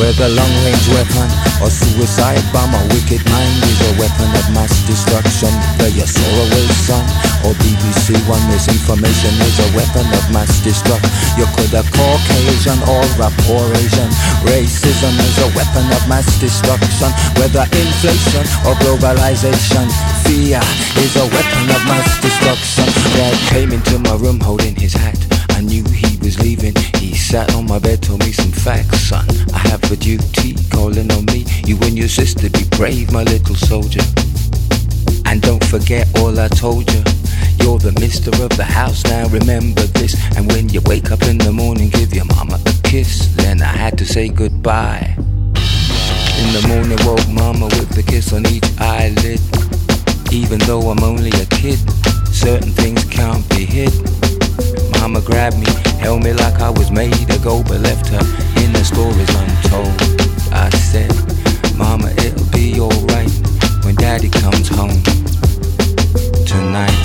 Where the long range weapon or suicide bomber, wicked mind is a weapon of mass destruction. The Jazeera son or BBC One misinformation is a weapon of mass destruction. You could have Caucasian or rap or Asian. Racism is a weapon of mass destruction. Whether inflation or globalization, fear is a weapon of mass destruction. Dad came into my room holding his hat. Knew he was leaving. He sat on my bed, told me some facts, son. I have a duty calling on me. You and your sister be brave, my little soldier. And don't forget all I told you. You're the mister of the house, now remember this. And when you wake up in the morning, give your mama a kiss. Then I had to say goodbye. In the morning, woke mama with a kiss on each eyelid. Even though I'm only a kid, certain things can't be hid. Mama grabbed me, held me like I was made to go, but left her in the stories untold. I said, Mama, it'll be alright when Daddy comes home tonight.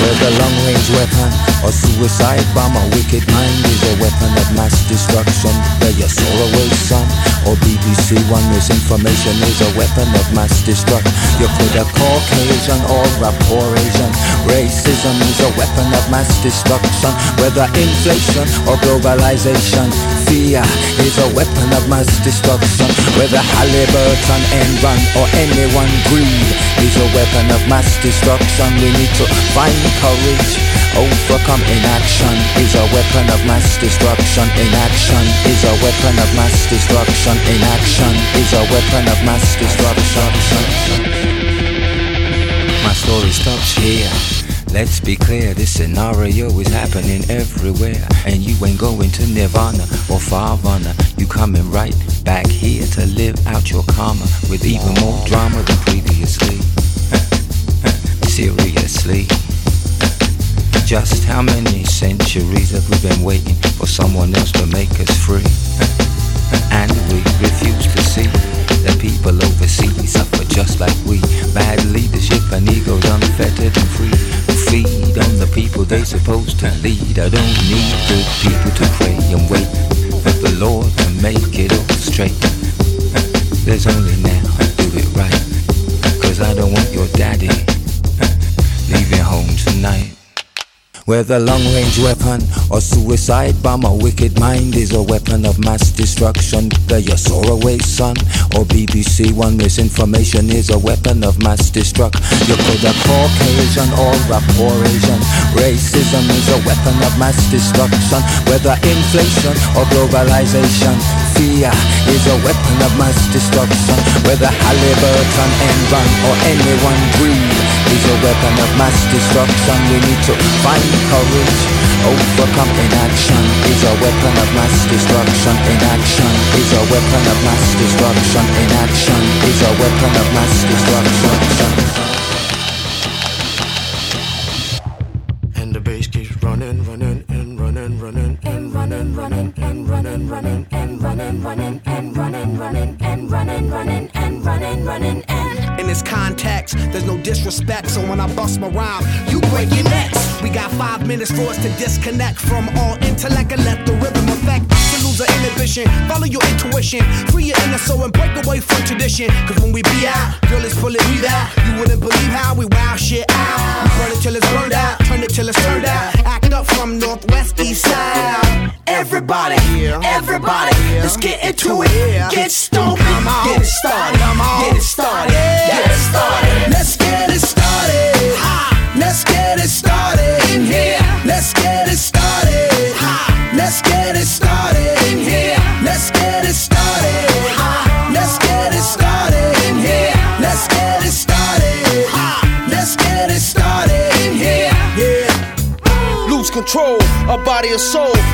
Where the long range weapon or suicide bomber, wicked mind is a weapon of mass destruction. The Jazeera son or BBC One misinformation is a weapon of mass destruction. You could have Caucasian or rap or Asian. Racism is a weapon of mass destruction. Whether inflation or globalization, fear is a weapon of mass destruction. Whether Halliburton, Enron or anyone greed is a weapon of mass destruction. We need to find courage. Overcome inaction is a weapon of mass destruction. Inaction a weapon of mass destruction. Inaction is a weapon of mass destruction. My story stops here. Let's be clear, this scenario is happening everywhere. And you ain't going to Nirvana or Farvana. You coming right back here to live out your karma with even more drama than previously. Seriously. Just how many centuries have we been waiting for someone else to make us free? And we refuse to see that people overseas suffer just like we. Bad leadership and egos unfettered and free. Feed on the people they're supposed to lead. I don't need good people to pray and wait for the Lord to make it all straight. There's only now, I do it right. Cause I don't want your daddy leaving home tonight. Whether long range weapon or suicide bomb, a wicked mind is a weapon of mass destruction. The Jazeera son or BBC One misinformation is a weapon of mass destruction. You could Caucasian or or Asian. Racism is a weapon of mass destruction. Whether inflation or globalization, fear is a weapon of mass destruction. Whether Halliburton, Enron or anyone greed is a weapon of mass destruction. We need to find courage. Overcome inaction is a weapon of mass destruction. Inaction is a weapon of mass destruction. Inaction is a weapon of mass destruction. Running, running, and running, running, and running, running, and running, running, and running, running, and running, running, and In this context, there's no disrespect, so when I bust my rhyme, you break your necks. We got five minutes for us to disconnect from all intellect and let the rhythm affect to lose our inhibition. Follow your intuition, free your inner soul and break away from tradition. Cause when we be out, girl, it's pulling me out. You wouldn't believe how we wow shit out. We burn it till it's burned out, turn it till it's turned out. Act up from northwest, east side. Everybody, everybody, let's get into it. Get stupid, get it started, get it started, get it started. Let's get it started. Let's get it started in here. Let's get it started. Let's get it started in here. Let's get it started. Let's get it started in here. Let's get it started. Let's get it started in here. Yeah. Lose control of body and soul.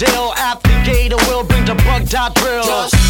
Deal gate, we'll bring the bug dot drill. Just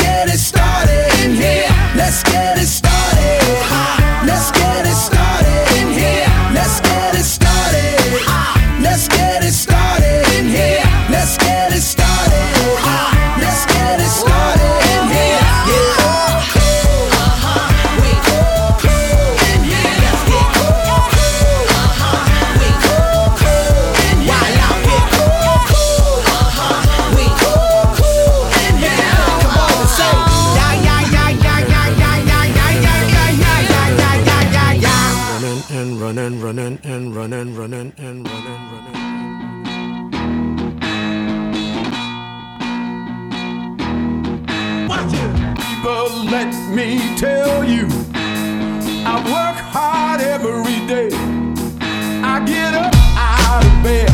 Let's get it started. Running, running, and running, running. But let me tell you, I work hard every day. I get up out of bed,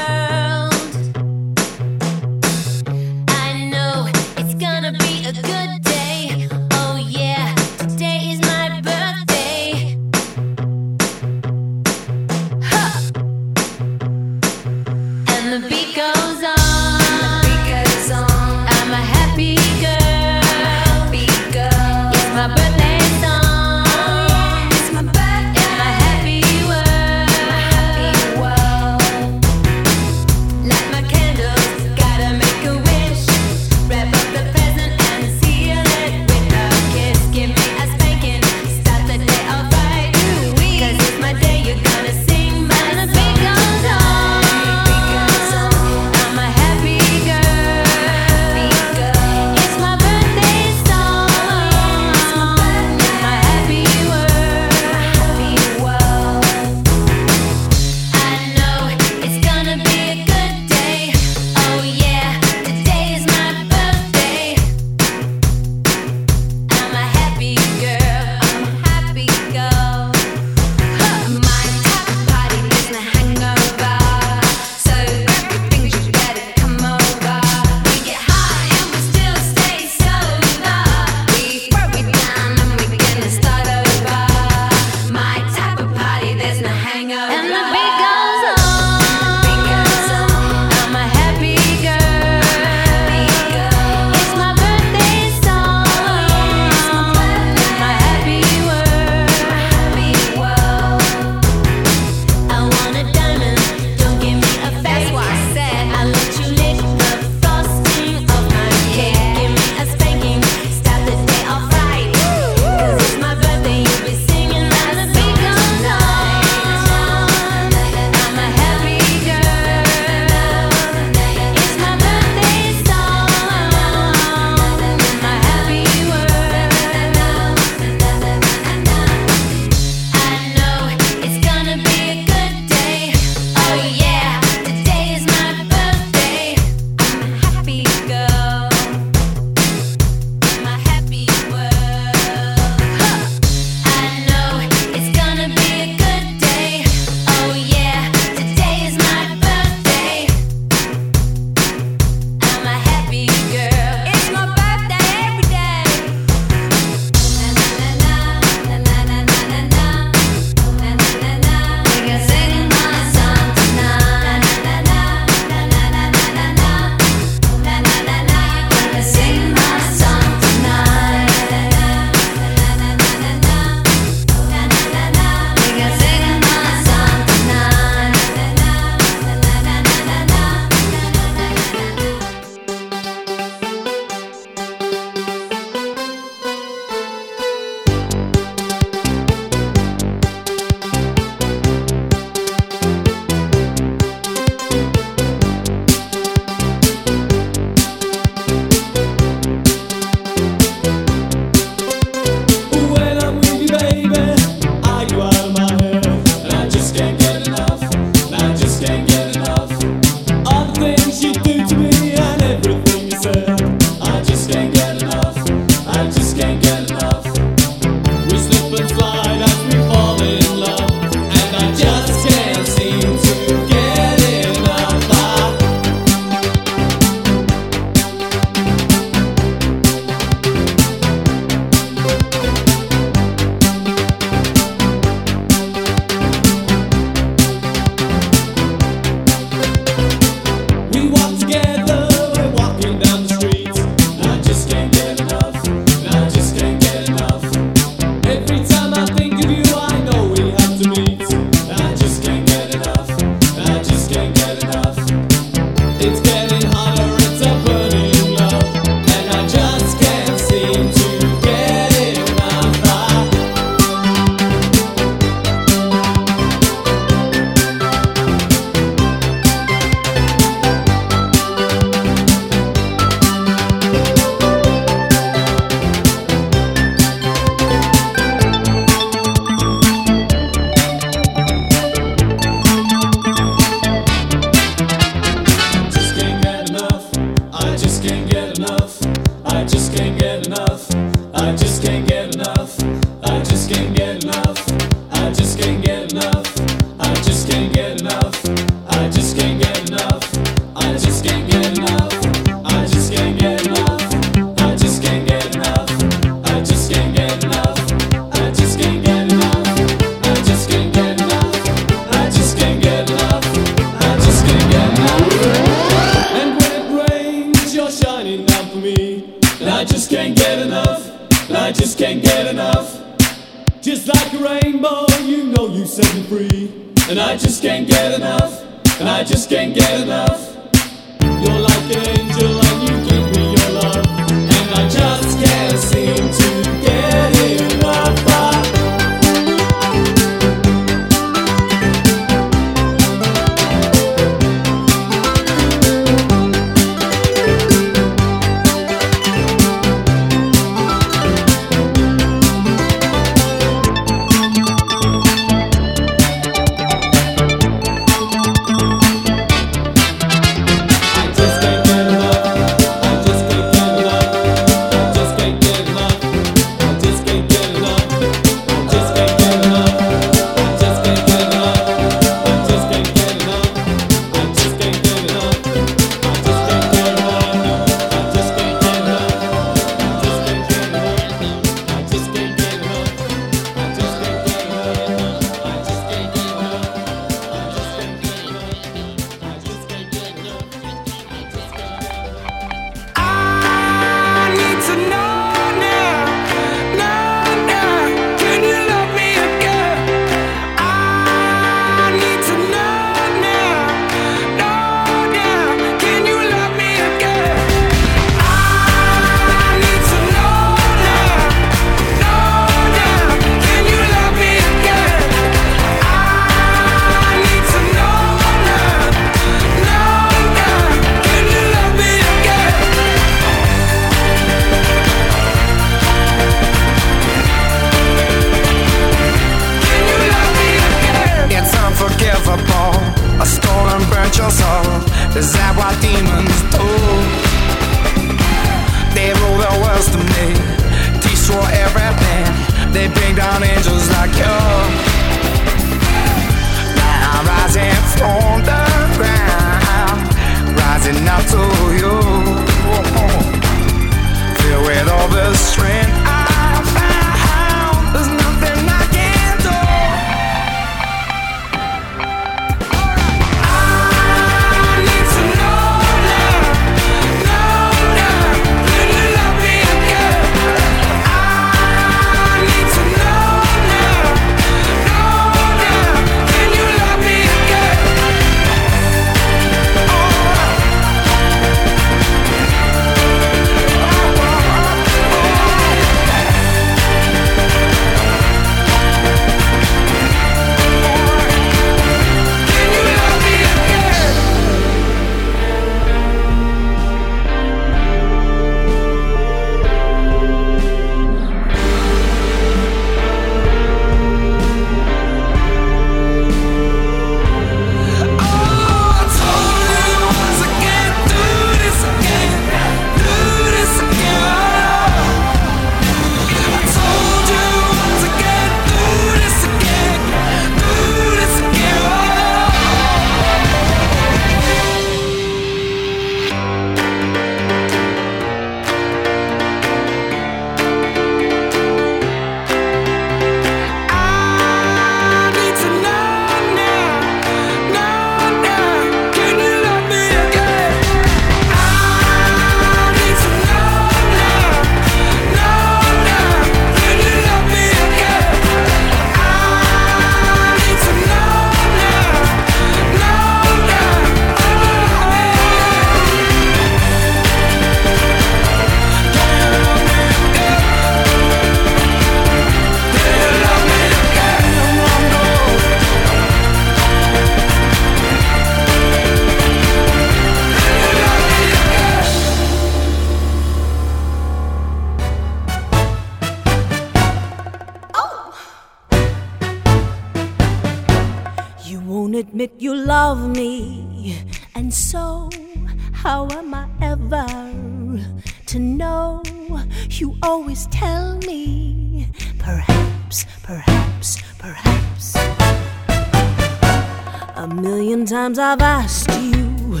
million times I've asked you,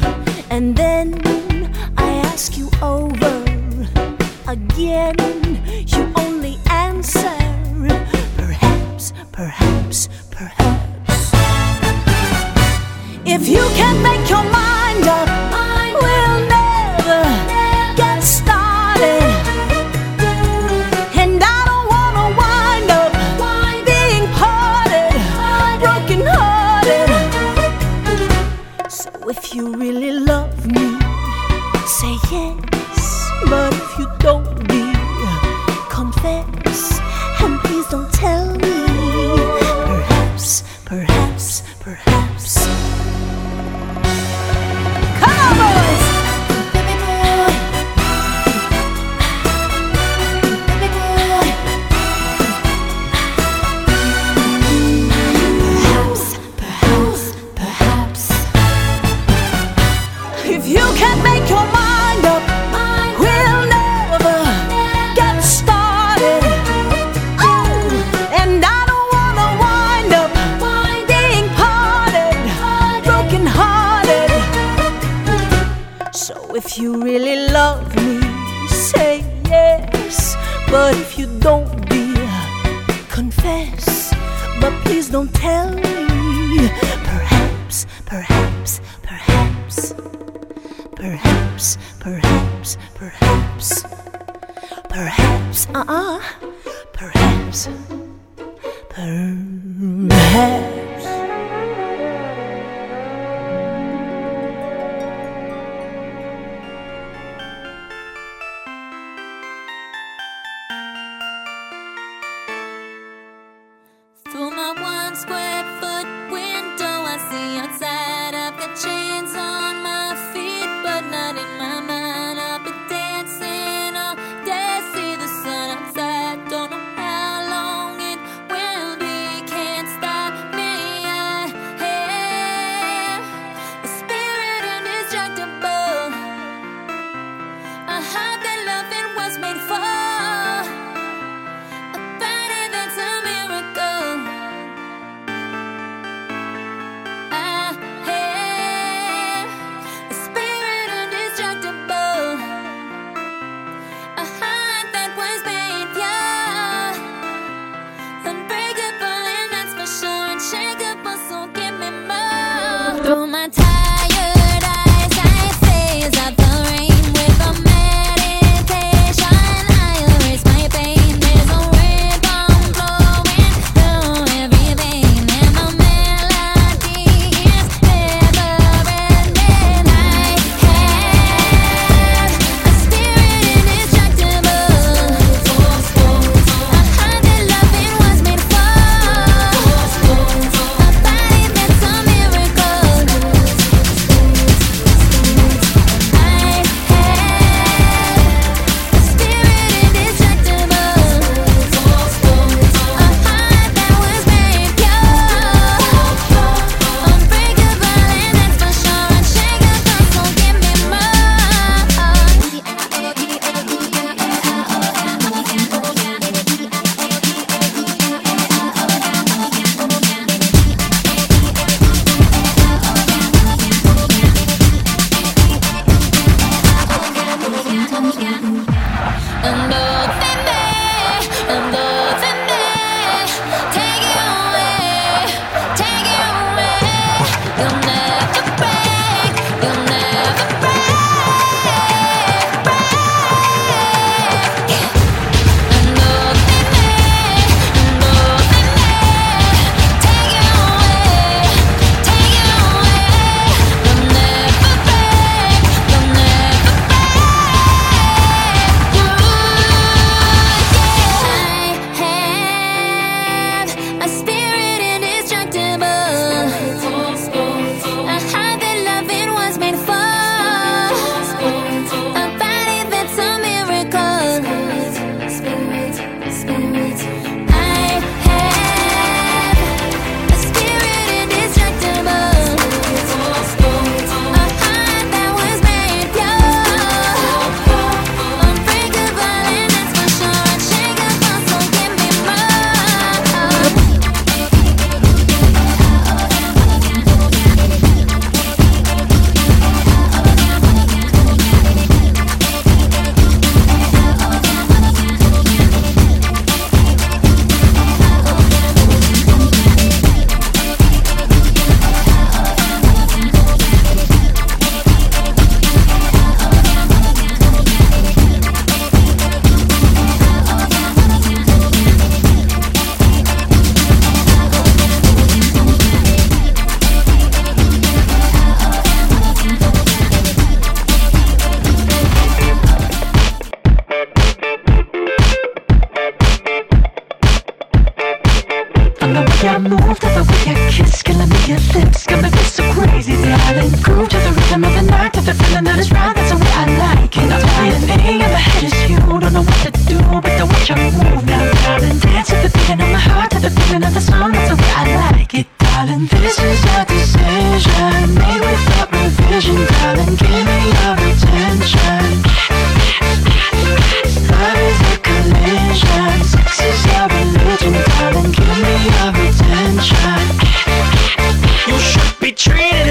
and then I ask you over again. You only answer perhaps, perhaps, perhaps. If you can't make your mind up. Through my one square foot window, I see outside of the chair. again. Move to the wicked kiss, gonna make your lips gonna be so crazy. Darling Groove to the rhythm of the night, to the feeling that is right, that's the way I like it. Now DNA in my head is you, don't know what to do But the way you move. Now darling Dance to the beating of my heart, to the feeling of the song, that's the way I like it. Darling This is a decision, made without revision darling Give me your attention. Be treated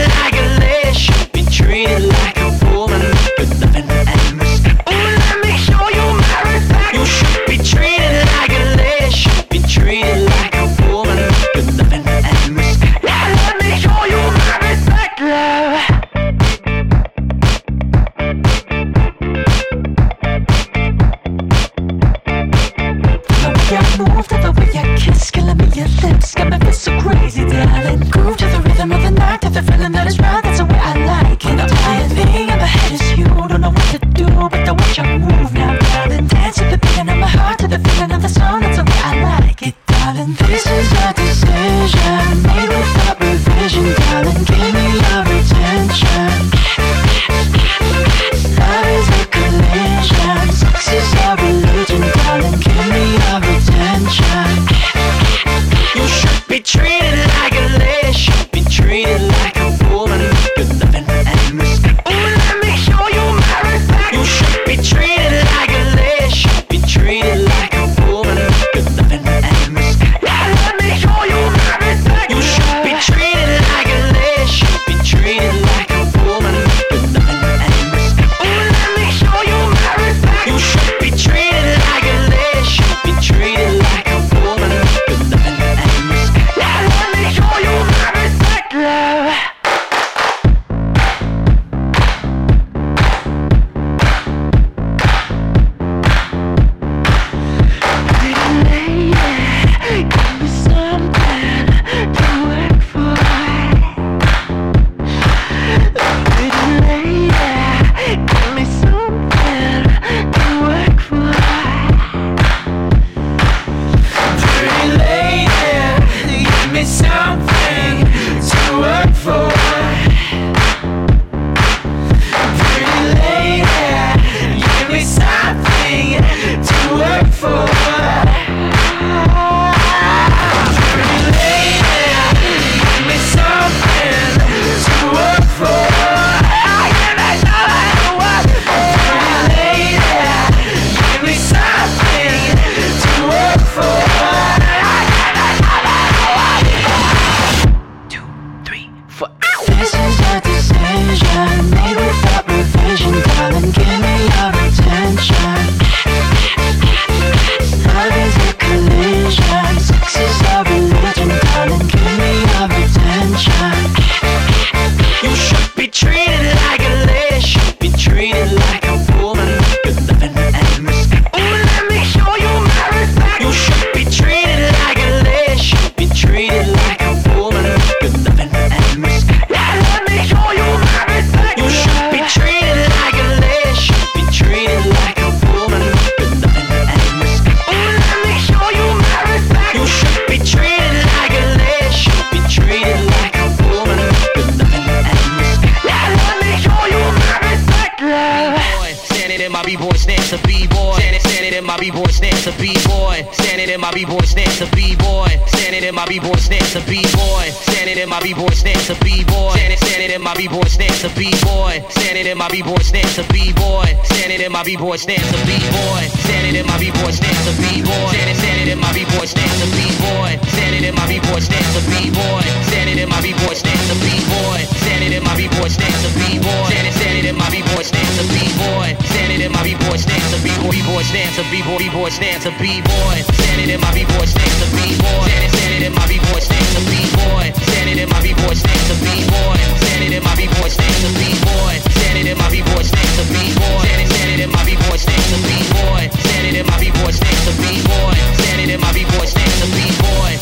stance, a b-boy. Standing in my b-boy stance, a b-boy. Standing in my b-boy stance, a b-boy. Standing in my b-boy stance, a b-boy. Standing, standing in my b-boy stance, a b-boy. Standing in my b-boy stance, a b-boy. Standing in my b-boy stance, a b-boy. Standing in my b-boy stance, a b-boy. Standing, standing in my b-boy stance, a b-boy. Standing in my b-boy stance, a b-boy. Standing in my b-boy stance, a b-boy. Standing in my b-boy stance, a b-boy. Standing, standing in my b-boy stance, a b-boy. Standing in my b-boy stance, a b-boy, b-boy stance, a b-boy, b-boy stance, a b-boy. Standing in my b-boy stance, a b-boy. Standing, standing in my b-boy stance, a b-boy. Standing in my b-boy stance, a b-boy. Standing in my b-boy stance, a b-boy. Standing in my b-boy stance, a b-boy. Standing, in my b-boy stance, a b-boy. Standing in my b-boy stance, a b-boy. Standing in my b-boy stance, a b-boy.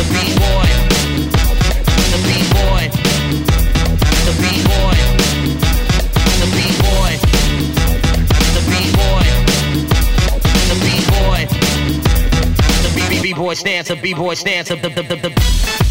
The b-boy. The b-boy. The b-boy. The b-boy. The b-boy. The b-boy. The b-boy stance, b-boy stance, a the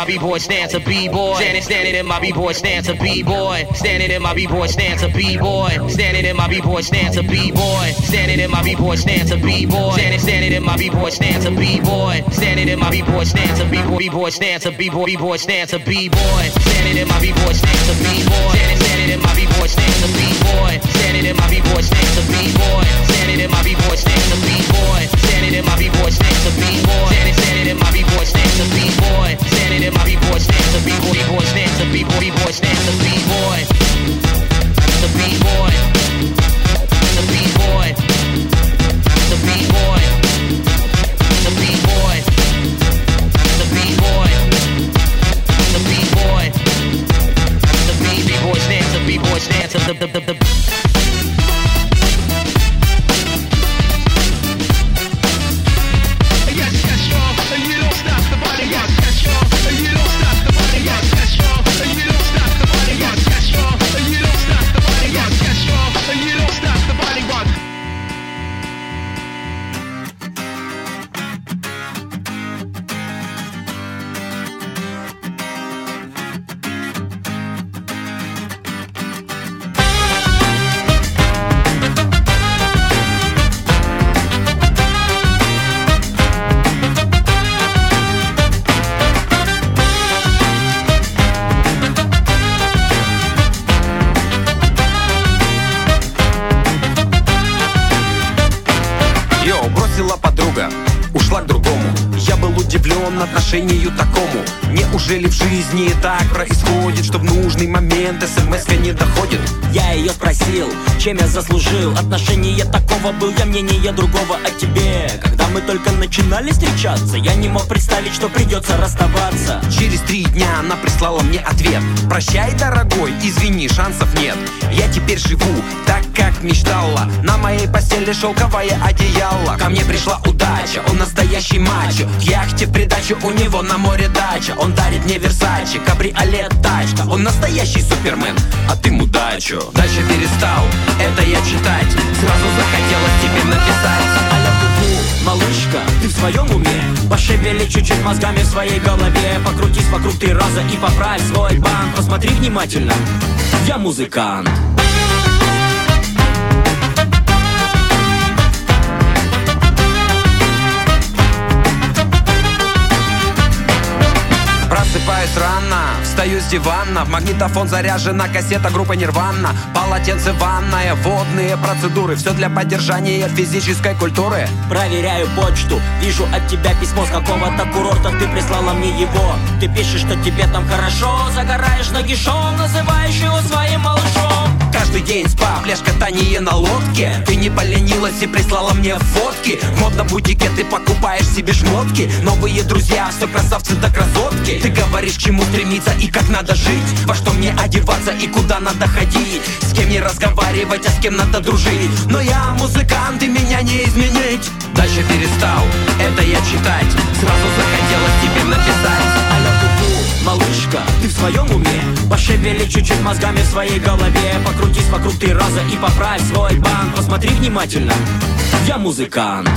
my B-boy stance, a B-boy. Standing, standing in my B-boy stance, a B-boy. Standing in my B-boy stance, a B-boy. Standing in my B-boy stance, a B-boy. Standing in my B-boy stance, a B-boy. Standing, standing in my B-boy stance, a B-boy. Standing in my B-boy stance, a B-boy, B-boy stance, a B-boy, B-boy stance, a B-boy. Standing in my B-boy stance, a B-boy. Standing, standing in my B-boy stance, a B-boy. Standing in my B-boy stance, a B-boy. Standing in my B-boy stance, a B-boy. Standing in my B-boy stance, a B-boy. Standing, standing in my B-boy stance, a B-boy. Standing in my B-boy stance, a B-boy, B-boy stance, a B-boy, B-boy stance, a B-boy. The B-boy. The B-boy. The B-boy. The B-boy. The B-boy. The B-boy. The B-boy stance, the B-boy stance, the the the the отношению такому. Неужели в жизни так происходит Что в нужный момент смс не доходит? Я ее спросил, чем я заслужил. Отношение такого был я мнение другого о тебе. Когда мы только начинали встречаться Я не мог представить, что придется расставаться. Через три дня она прислала мне ответ. Прощай, дорогой, извини, шансов нет. Я теперь живу так, как мечтала. На моей постели шелковое одеяло. Ко мне пришла удача, он настоящий мачо. К яхте в придачу у него на море дача. Он дарит мне Версачи, кабриолет, тачка. Он настоящий супермен, а ты мудачо. Дальше перестал это я читать. Сразу захотелось тебе написать. Аля Куку, малышка, ты в своем уме? Пошевели чуть-чуть мозгами в своей голове. Покрутись вокруг три раза и поправь свой банк. Посмотри внимательно, я музыкант Просыпаюсь рано, встаю с дивана В магнитофон заряжена кассета группы Нирвана Полотенце, ванная, водные процедуры Все для поддержания физической культуры. Проверяю почту, вижу от тебя письмо с какого-то курорта Ты прислала мне его, ты пишешь, что тебе там хорошо Загораешь нагишом, называешь Каждый день спа, пляж, катание на лодке. Ты не поленилась и прислала мне фотки. В модном бутике ты покупаешь себе шмотки. Новые друзья, все красавцы да красотки. Ты говоришь, к чему стремиться и как надо жить. Во что мне одеваться и куда надо ходить. С кем не разговаривать, а с кем надо дружить. Но я музыкант и меня не изменить. Дальше перестал это я читать. Сразу захотелось тебе написать малышка, ты в своем уме? Пошевели чуть-чуть мозгами в своей голове. Покрутись вокруг три раза и поправь свой банк. Посмотри внимательно, я музыкант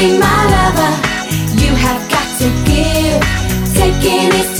be my lover, you have got to give. Taking is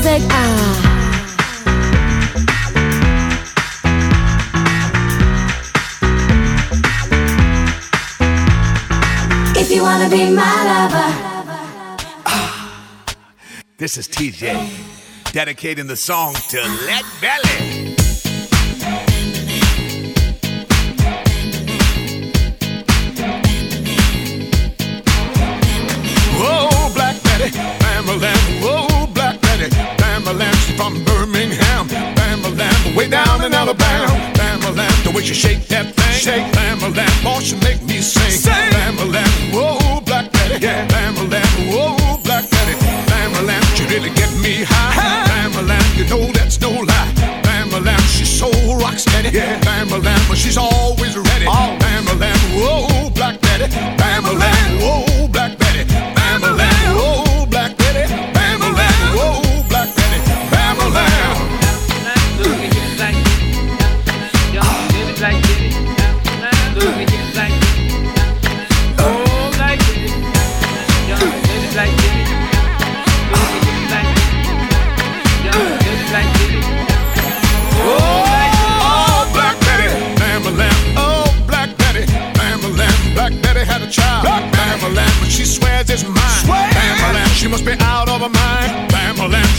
Zig ah. if you wanna be my lover. This is TJ, dedicating the song to Let Belly. From Birmingham. Bamalam, way down in Alabama. Bamalam, the way she shake that thing. Shake Bamalam, boy, she make me sing. Sing. Bamalam, whoa, Black Betty. Yeah. Bamalam, whoa, Black Betty. Bamalam, she really get me high. Bamalam, you know that's no lie. Bamalam, she's so rock steady. Yeah. Bamalam, but she's always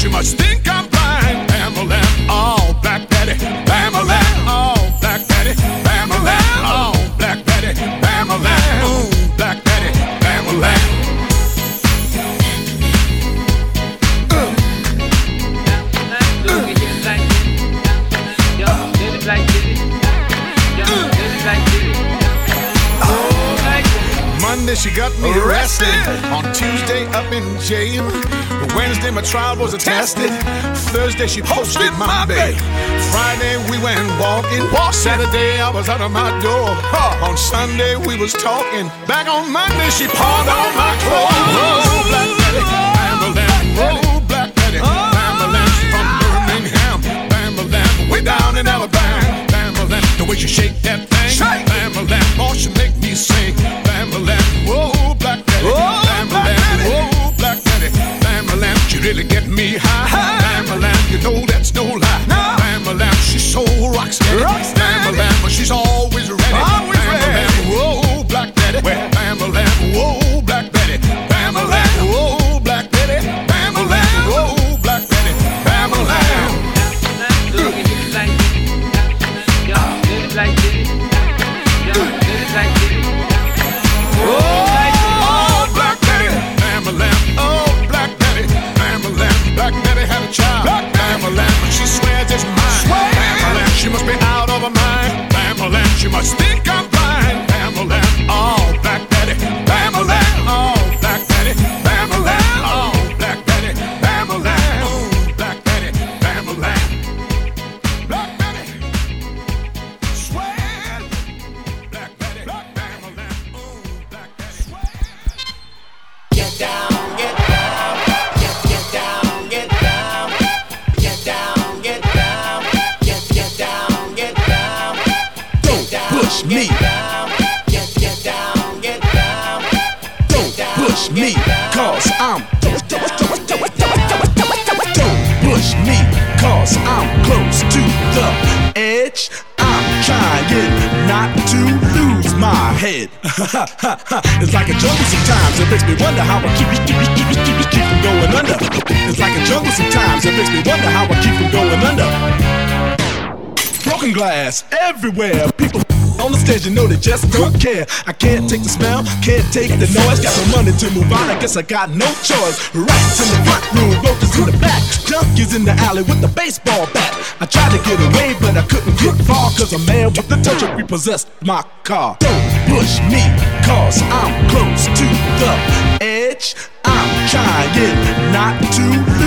Must think Monday she got me arrested. On Tuesday up in jail. Wednesday my trial was attested. Thursday she posted my bail. Friday we went walking. Saturday I was out of my door. On Sunday we was talking. Back on Monday she pawned all my clothes. Oh, Black Betty, Bamalam. Oh, Black Betty, Bamalam. She oh. from Birmingham. Bamalam, way down in Alabama. Bamalam, the way she shake that thing. Bamalam, oh she make me sing. Whoa, Black whoa, Black Betty. Bamalam, she really get me high. Bamalam, you know that's no lie. Bamalam, she's so rock steady. Bamalam, Bamalam, she the edge. I'm trying not to lose my head. it's like a jungle sometimes. It makes me wonder how I keep, keep, keep, keep, keep, from going under. It's like a jungle sometimes. It makes me wonder how I keep from going under. Broken glass everywhere. People on the stage, you know they just don't care. I can't take the smell, can't take the noise. Got the money to move on, I guess I got no choice. Rats in the front room, roaches in the back. Junkies in the alley with the baseball bat. I tried to get away, but I couldn't get far. Cause a man with the touch of repossessed my car. Don't push me, cause I'm close to the edge. I'm trying not to lose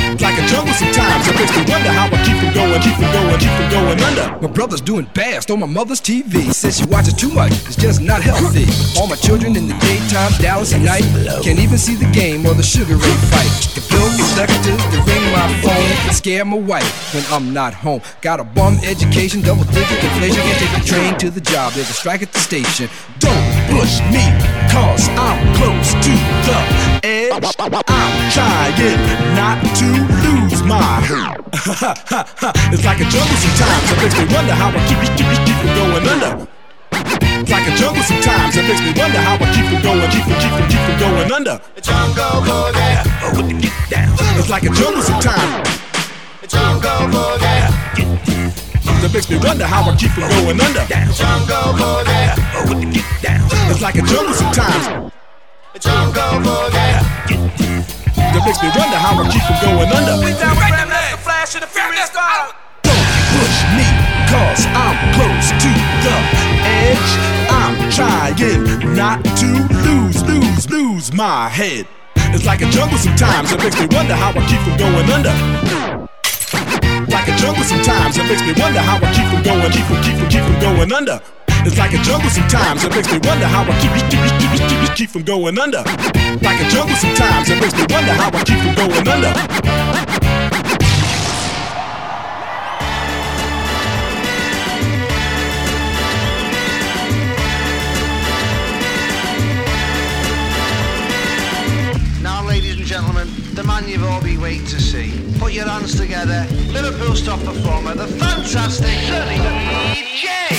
Like a jungle sometimes. It makes me wonder how I keep from going, keep from going, keep from going under. My brother's doing best on my mother's TV. Says she watches too much. It's just not healthy. All my children in the daytime, Dallas at night. Can't even see the game or the Sugar Ray fight. The bill executives, they ring my phone scare my wife when I'm not home. Got a bum education, double digit inflation. Can't take the train to the job. There's a strike at the station. Don't push me, cause I'm close to the edge. I'm trying not to lose my head. it's like a jungle sometimes. It makes me wonder how I keep, keep, keep from going under. It's like a jungle sometimes. It makes me wonder how I keep from going, keep from, keep from, keep from going under. Jungle boogie. Oh, when you get down. It's like a jungle sometimes. Jungle boogie. That makes me wonder how I keep from going under. Jungle boogie. Oh, when you get down. It's like a jungle sometimes. Jungle boogie. That makes me wonder how I keep from going under. Flash of the Furious God. push me, cause I'm close to the edge. I'm trying not to lose, lose, lose my head. It's like a jungle sometimes, it makes me wonder how I keep from going under. Like a jungle sometimes, it makes me wonder how I keep from going, keep from, keep from, keep from going under. It's like a jungle sometimes, it makes me wonder how I keep, keep, keep, keep, keep, keep from going under. Like a jungle sometimes, it makes me wonder how I keep from going under. Now, ladies and gentlemen, the man you've all been waiting to see. Put your hands together. Liverpool top performer, the fantastic Sonny J.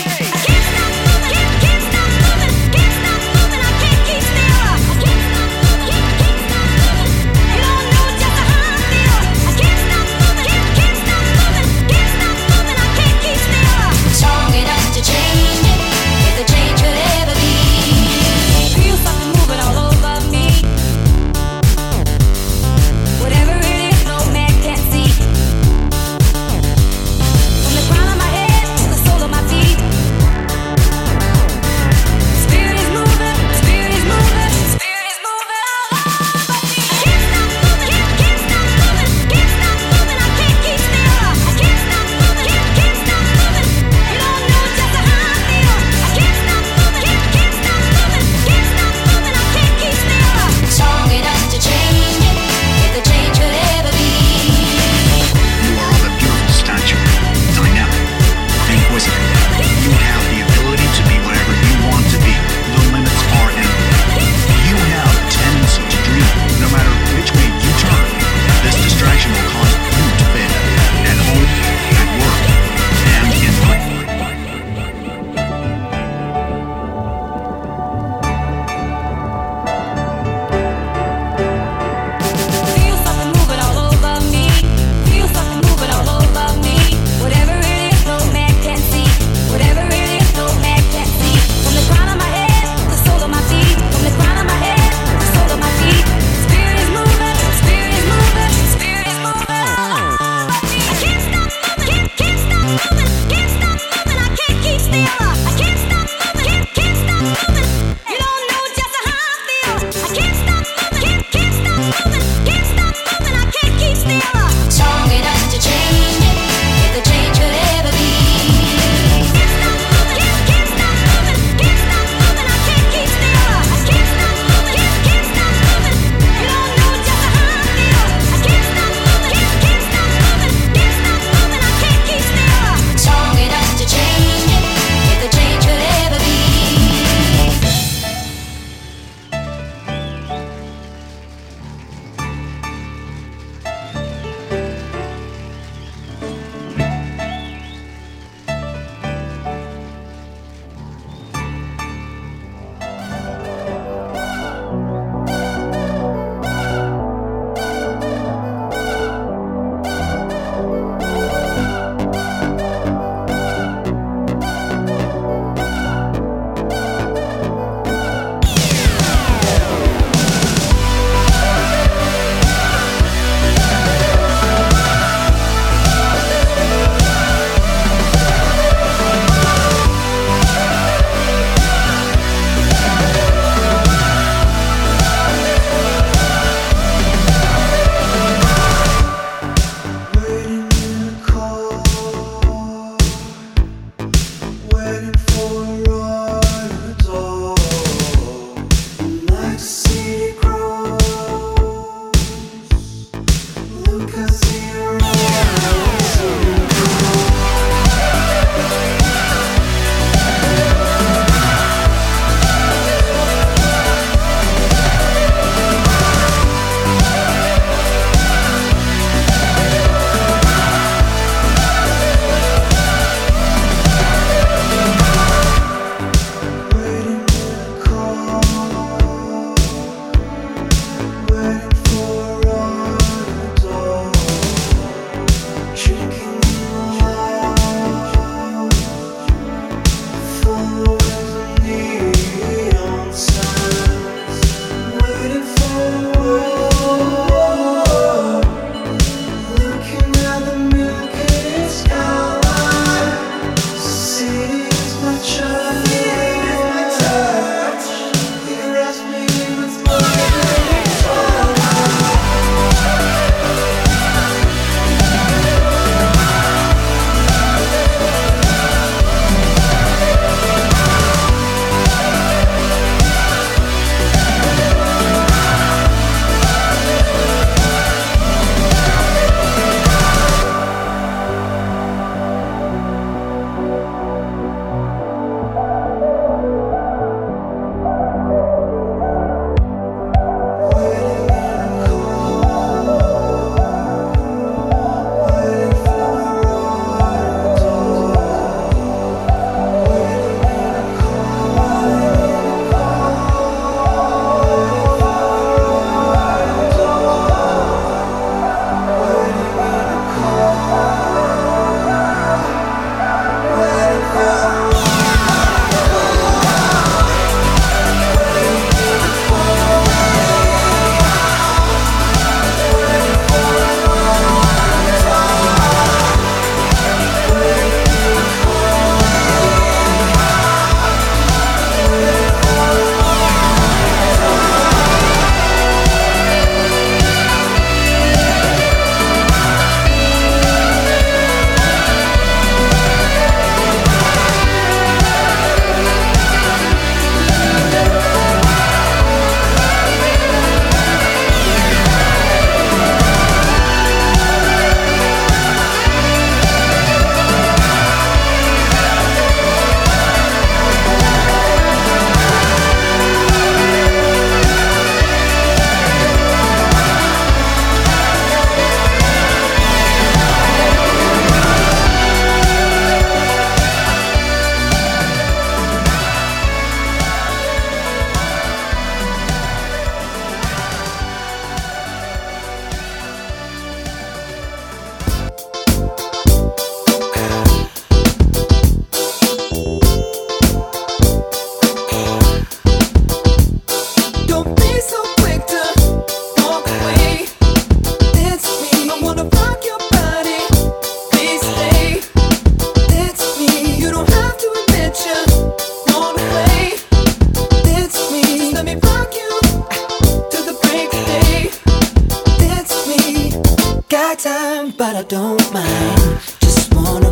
but I don't mind. Just wanna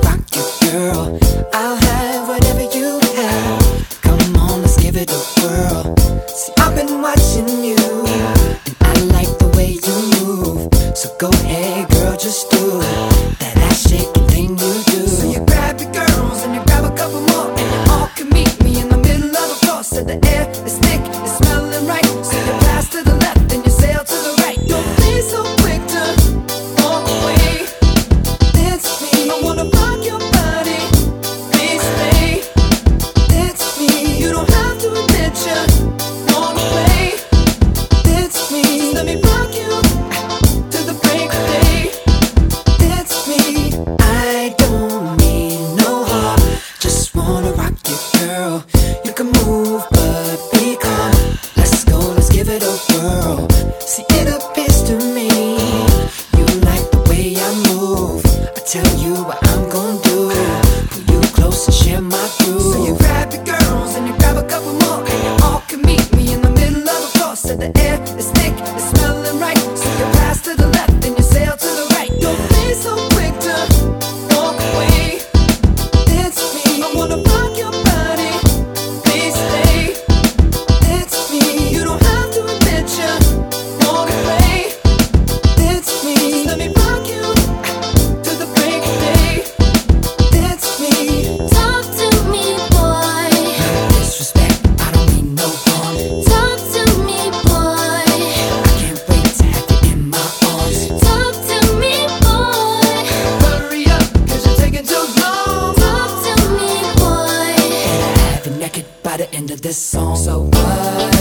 end of this song. So what?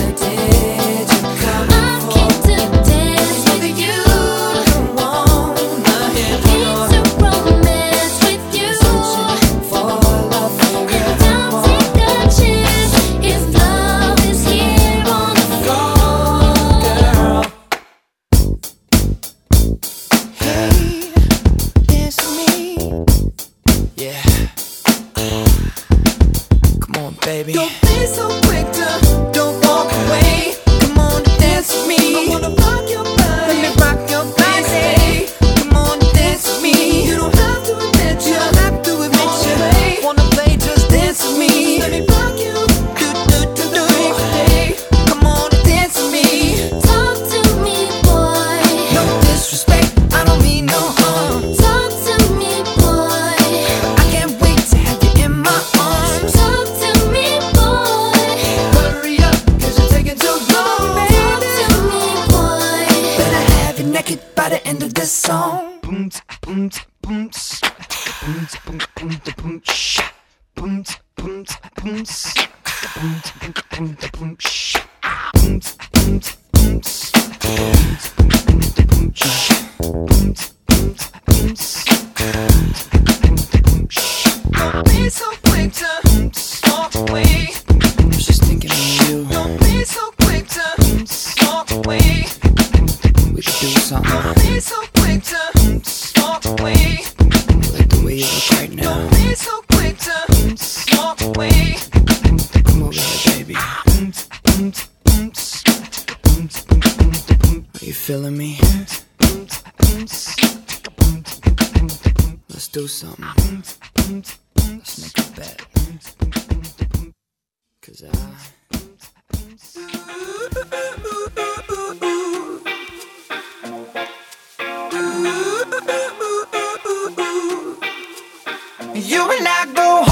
do something. Let's make a bet. Cause I. You and I go